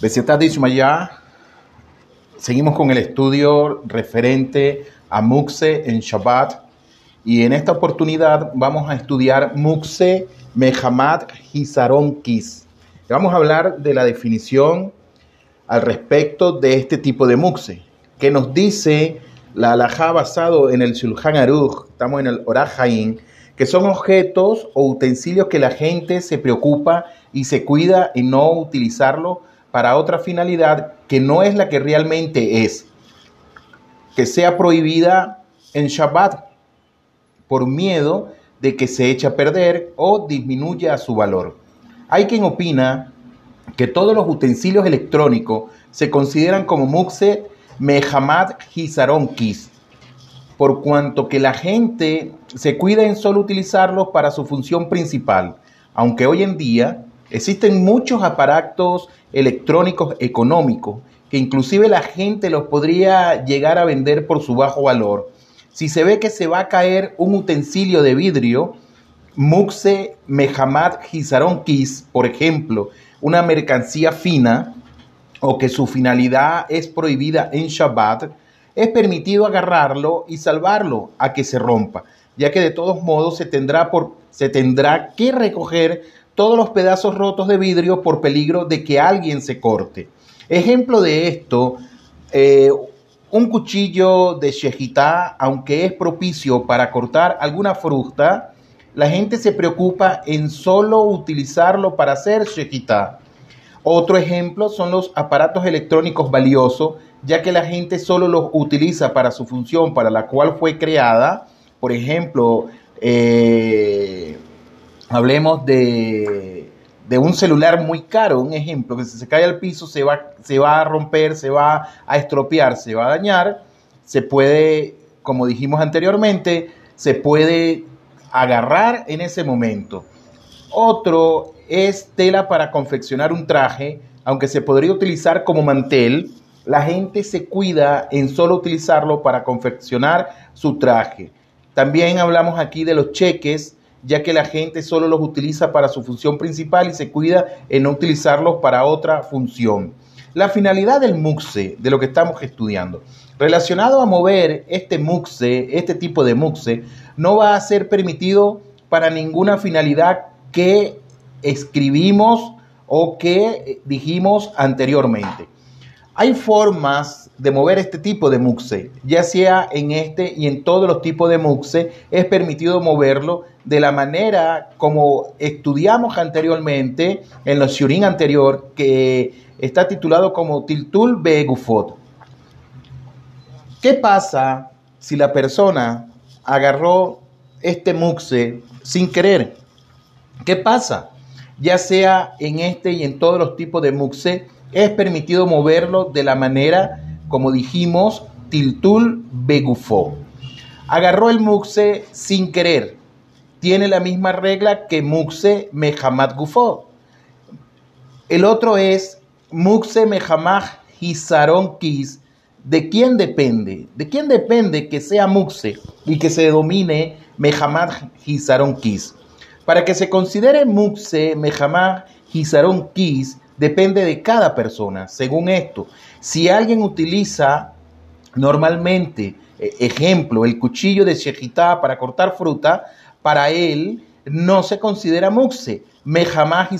Besiatad Ishmaya, seguimos con el estudio referente a Mukse en Shabbat y en esta oportunidad vamos a estudiar Mukse Mehamad Hisaron Kis. Vamos a hablar de la definición al respecto de este tipo de Mukse, que nos dice la alajá basado en el Shulchan Aruch, estamos en el Orahaim, que son objetos o utensilios que la gente se preocupa y se cuida en no utilizarlo para otra finalidad que no es la que realmente es, que sea prohibida en Shabbat por miedo de que se eche a perder o disminuya su valor. Hay quien opina que todos los utensilios electrónicos se consideran como Muxe Mehamad Hisaronkis, por cuanto que la gente se cuida en solo utilizarlos para su función principal, aunque hoy en día Existen muchos aparatos electrónicos económicos que inclusive la gente los podría llegar a vender por su bajo valor. Si se ve que se va a caer un utensilio de vidrio, Muxe Mehamad Hisaron Kis, por ejemplo, una mercancía fina o que su finalidad es prohibida en Shabbat, es permitido agarrarlo y salvarlo a que se rompa, ya que de todos modos se tendrá, por, se tendrá que recoger todos los pedazos rotos de vidrio por peligro de que alguien se corte. Ejemplo de esto, eh, un cuchillo de shejitá, aunque es propicio para cortar alguna fruta, la gente se preocupa en solo utilizarlo para hacer shejitá. Otro ejemplo son los aparatos electrónicos valiosos, ya que la gente solo los utiliza para su función para la cual fue creada. Por ejemplo, eh, hablemos de, un celular muy caro, un ejemplo, que si se cae al piso se va, se va a romper, se va a estropear, se va a dañar, se puede, como dijimos anteriormente, se puede agarrar en ese momento. Otro es tela para confeccionar un traje, aunque se podría utilizar como mantel, la gente se cuida en solo utilizarlo para confeccionar su traje. También hablamos aquí de los cheques, ya que la gente solo los utiliza para su función principal y se cuida en no utilizarlos para otra función. La finalidad del MUXE, de lo que estamos estudiando, relacionado a mover este MUXE, este tipo de MUXE, no va a ser permitido para ninguna finalidad que escribimos o que dijimos anteriormente. Hay formas de mover este tipo de muxe, ya sea en este y en todos los tipos de muxe, es permitido moverlo de la manera como estudiamos anteriormente en los shurin anterior, que está titulado como Tiltul Begufot. ¿Qué pasa si la persona agarró este muxe sin querer? ¿Qué pasa? Ya sea en este y en todos los tipos de muxe, es permitido moverlo de la manera, como dijimos, tiltul begufo. Agarró el muxe sin querer. Tiene la misma regla que muxe mehamad gufo. El otro es muxe mehamad hisaron kis. ¿De quién depende? ¿De quién depende que sea muxe y que se domine mehamad hisaron kis? Para que se considere muxe mehamad hisaron kis, depende de cada persona. Según esto, si alguien utiliza normalmente, e, ejemplo, el cuchillo de shejitá para cortar fruta, para él no se considera muxe, mejamás y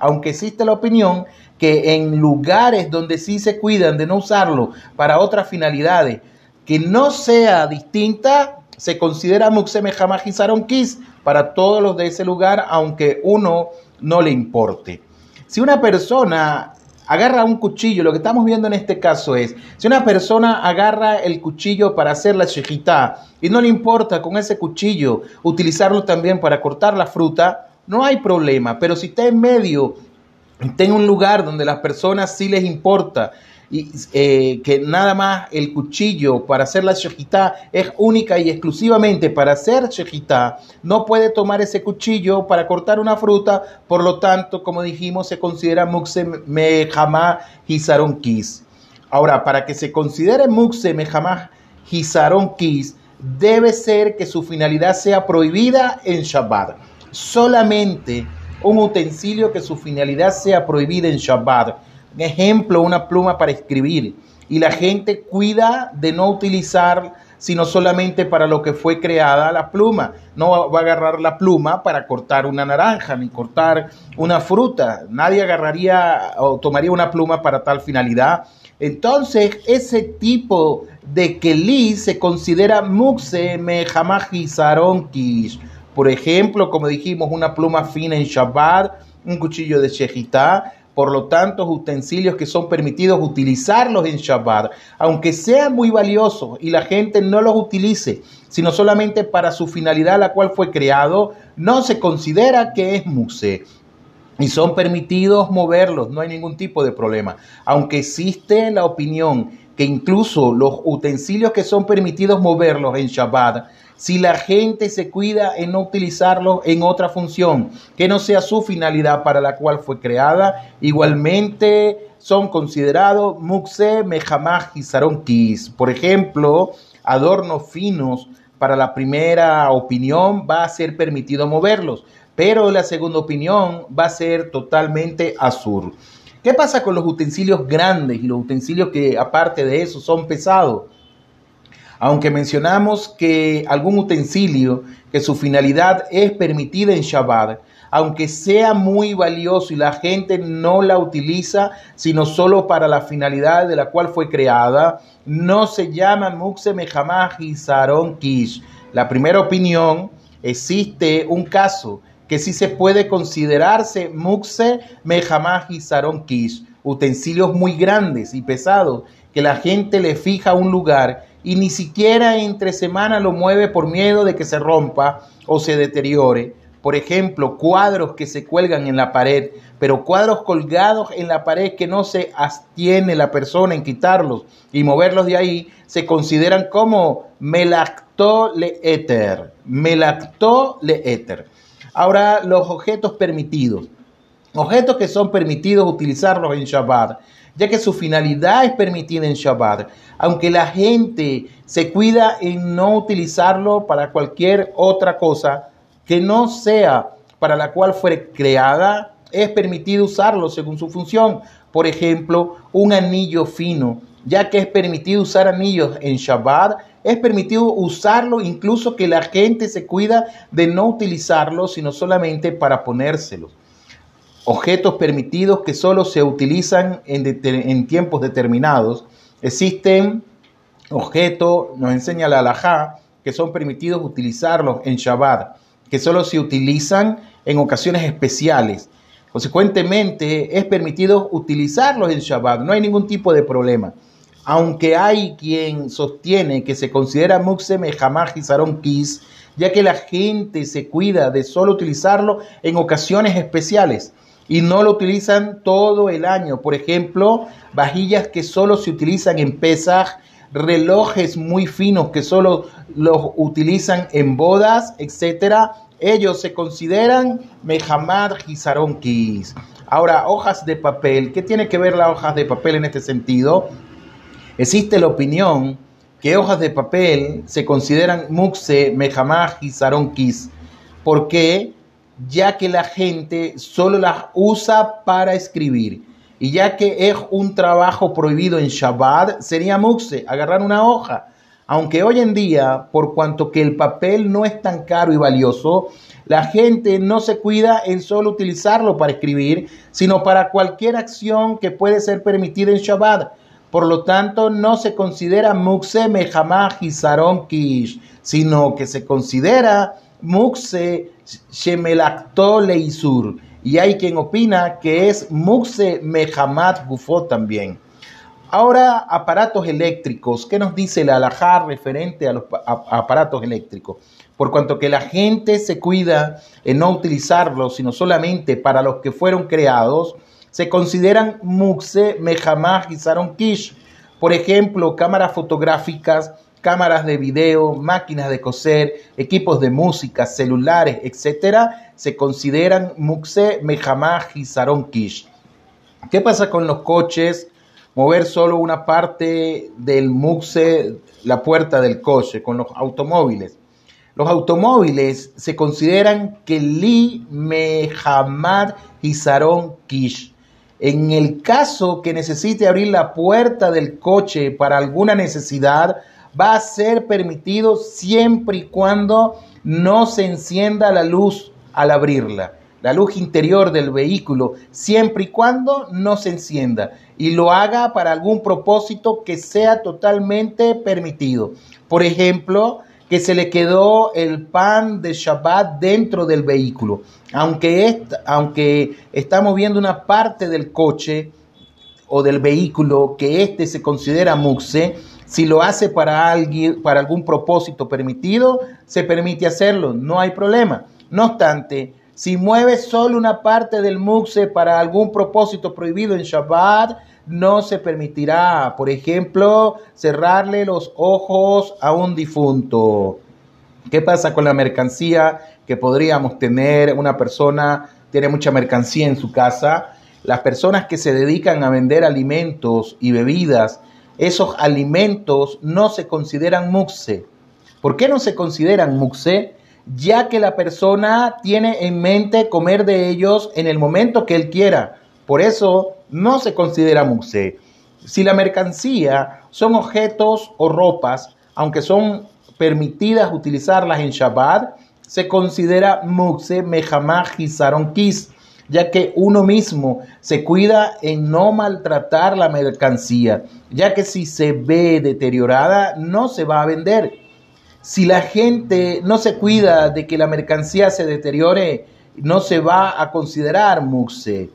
aunque existe la opinión que en lugares donde sí se cuidan de no usarlo para otras finalidades que no sea distinta, se considera muxe, mejamás y para todos los de ese lugar, aunque uno no le importe. Si una persona agarra un cuchillo, lo que estamos viendo en este caso es, si una persona agarra el cuchillo para hacer la shejitá y no le importa con ese cuchillo utilizarlo también para cortar la fruta, no hay problema. Pero si está en medio, está en un lugar donde las personas sí les importa y eh, que nada más el cuchillo para hacer la shejitá es única y exclusivamente para hacer shejitá, no puede tomar ese cuchillo para cortar una fruta, por lo tanto, como dijimos, se considera mukse mejama hisaron kis. Ahora, para que se considere mukse mejama hisaron kis, debe ser que su finalidad sea prohibida en Shabbat. Solamente un utensilio que su finalidad sea prohibida en Shabbat ejemplo, una pluma para escribir. Y la gente cuida de no utilizar sino solamente para lo que fue creada la pluma. No va a agarrar la pluma para cortar una naranja ni cortar una fruta. Nadie agarraría o tomaría una pluma para tal finalidad. Entonces, ese tipo de Keli se considera Mukse Mehamaji Saronkish. Por ejemplo, como dijimos, una pluma fina en Shabbat, un cuchillo de Shejitá, por lo tanto, utensilios que son permitidos utilizarlos en Shabbat, aunque sean muy valiosos y la gente no los utilice, sino solamente para su finalidad la cual fue creado, no se considera que es muse. Y son permitidos moverlos, no hay ningún tipo de problema. Aunque existe la opinión que incluso los utensilios que son permitidos moverlos en Shabbat si la gente se cuida en no utilizarlo en otra función que no sea su finalidad para la cual fue creada, igualmente son considerados mukse, mejamaj y saronkis. Por ejemplo, adornos finos para la primera opinión va a ser permitido moverlos, pero la segunda opinión va a ser totalmente azul. ¿Qué pasa con los utensilios grandes y los utensilios que aparte de eso son pesados? Aunque mencionamos que algún utensilio que su finalidad es permitida en Shabbat, aunque sea muy valioso y la gente no la utiliza, sino solo para la finalidad de la cual fue creada, no se llama Mukse Mehamah y Saron Kish. La primera opinión, existe un caso que sí se puede considerarse Mukse Mehamah y Saron Kish, utensilios muy grandes y pesados que la gente le fija un lugar y ni siquiera entre semana lo mueve por miedo de que se rompa o se deteriore. Por ejemplo, cuadros que se cuelgan en la pared, pero cuadros colgados en la pared que no se abstiene la persona en quitarlos y moverlos de ahí, se consideran como melacto le éter. Melacto le éter. Ahora, los objetos permitidos. Objetos que son permitidos utilizarlos en Shabbat ya que su finalidad es permitida en Shabbat, aunque la gente se cuida en no utilizarlo para cualquier otra cosa que no sea para la cual fue creada, es permitido usarlo según su función. Por ejemplo, un anillo fino, ya que es permitido usar anillos en Shabbat, es permitido usarlo incluso que la gente se cuida de no utilizarlo, sino solamente para ponérselo objetos permitidos que solo se utilizan en, tiempos determinados. Existen objetos, nos enseña la alajá, que son permitidos utilizarlos en Shabbat, que solo se utilizan en ocasiones especiales. Consecuentemente, es permitido utilizarlos en Shabbat, no hay ningún tipo de problema. Aunque hay quien sostiene que se considera Mukse Mehamah y Saron Kis, ya que la gente se cuida de solo utilizarlo en ocasiones especiales y no lo utilizan todo el año. Por ejemplo, vajillas que solo se utilizan en Pesaj, relojes muy finos que solo los utilizan en bodas, etcétera. Ellos se consideran Mehamad Gizaronkis. Ahora, hojas de papel. ¿Qué tiene que ver las hojas de papel en este sentido? Existe la opinión que hojas de papel se consideran Muxe Mehamad Gizaronkis. ¿Por qué? Ya que la gente solo las usa para escribir. Y ya que es un trabajo prohibido en Shabbat, sería muxe, agarrar una hoja. Aunque hoy en día, por cuanto que el papel no es tan caro y valioso, la gente no se cuida en solo utilizarlo para escribir, sino para cualquier acción que puede ser permitida en Shabbat. Por lo tanto, no se considera muxe mejamah y kish, sino que se considera muxe shemelacto leisur. Y hay quien opina que es muxe mehamat gufo también. Ahora, aparatos eléctricos. ¿Qué nos dice la alajá referente a los aparatos eléctricos? Por cuanto que la gente se cuida en no utilizarlos, sino solamente para los que fueron creados, se consideran muxe, mehamah y kish. Por ejemplo, cámaras fotográficas cámaras de video, máquinas de coser, equipos de música, celulares, etcétera, se consideran Muxe, Mehamah y Saron Kish. ¿Qué pasa con los coches? Mover solo una parte del Muxe, la puerta del coche, con los automóviles. Los automóviles se consideran que Li, Mehamad Kish. En el caso que necesite abrir la puerta del coche para alguna necesidad, va a ser permitido siempre y cuando no se encienda la luz al abrirla, la luz interior del vehículo, siempre y cuando no se encienda y lo haga para algún propósito que sea totalmente permitido. Por ejemplo, que se le quedó el pan de Shabbat dentro del vehículo. Aunque, aunque estamos viendo una parte del coche o del vehículo que éste se considera muxe, si lo hace para, alguien, para algún propósito permitido, se permite hacerlo, no hay problema. No obstante, si mueve solo una parte del muxe para algún propósito prohibido en Shabbat, no se permitirá, por ejemplo, cerrarle los ojos a un difunto. ¿Qué pasa con la mercancía que podríamos tener? Una persona tiene mucha mercancía en su casa. Las personas que se dedican a vender alimentos y bebidas esos alimentos no se consideran muxe. ¿Por qué no se consideran muxe? Ya que la persona tiene en mente comer de ellos en el momento que él quiera. Por eso no se considera muxe. Si la mercancía son objetos o ropas, aunque son permitidas utilizarlas en Shabbat, se considera muxe mejamah gizaron kis ya que uno mismo se cuida en no maltratar la mercancía, ya que si se ve deteriorada no se va a vender. Si la gente no se cuida de que la mercancía se deteriore, no se va a considerar muxe.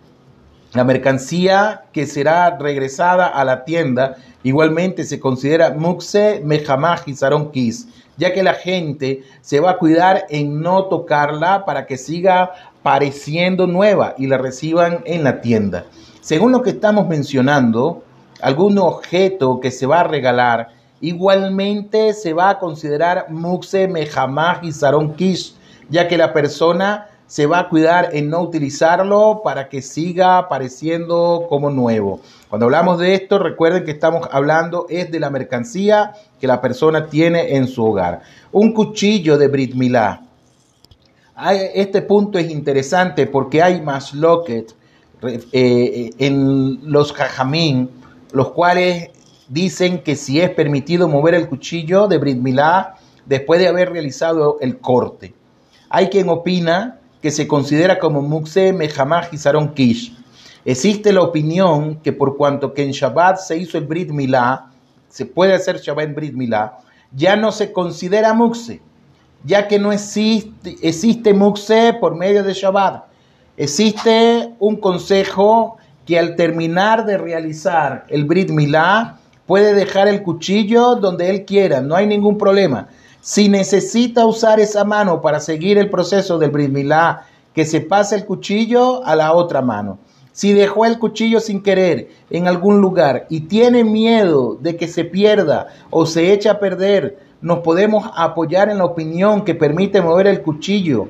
La mercancía que será regresada a la tienda igualmente se considera muxe mejamaj y kis, ya que la gente se va a cuidar en no tocarla para que siga pareciendo nueva y la reciban en la tienda. Según lo que estamos mencionando, algún objeto que se va a regalar igualmente se va a considerar muxe, mejamaj y sarón kish, ya que la persona se va a cuidar en no utilizarlo para que siga pareciendo como nuevo. Cuando hablamos de esto, recuerden que estamos hablando es de la mercancía que la persona tiene en su hogar. Un cuchillo de Brit Milá este punto es interesante porque hay más loquet eh, en los jajamín, los cuales dicen que si es permitido mover el cuchillo de Brit Milá después de haber realizado el corte. Hay quien opina que se considera como Mukse Mehamah y Kish. Existe la opinión que por cuanto que en Shabbat se hizo el Brit Milá, se puede hacer Shabbat en Brit Milá, ya no se considera Mukse ya que no existe, existe Muxe por medio de Shabbat. Existe un consejo que al terminar de realizar el Brit Milá puede dejar el cuchillo donde él quiera, no hay ningún problema. Si necesita usar esa mano para seguir el proceso del Brit Milá, que se pase el cuchillo a la otra mano. Si dejó el cuchillo sin querer en algún lugar y tiene miedo de que se pierda o se eche a perder, nos podemos apoyar en la opinión que permite mover el cuchillo.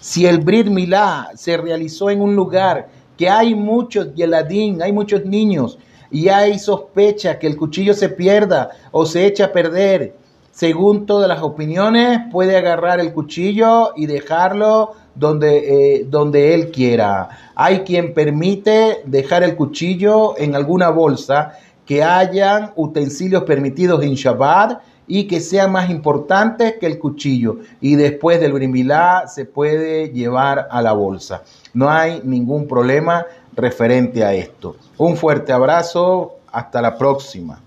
Si el Brit Milá se realizó en un lugar que hay muchos yeladín, hay muchos niños, y hay sospecha que el cuchillo se pierda o se echa a perder, según todas las opiniones, puede agarrar el cuchillo y dejarlo donde, eh, donde él quiera. Hay quien permite dejar el cuchillo en alguna bolsa que hayan utensilios permitidos en Shabbat y que sea más importante que el cuchillo. Y después del brimilá se puede llevar a la bolsa. No hay ningún problema referente a esto. Un fuerte abrazo, hasta la próxima.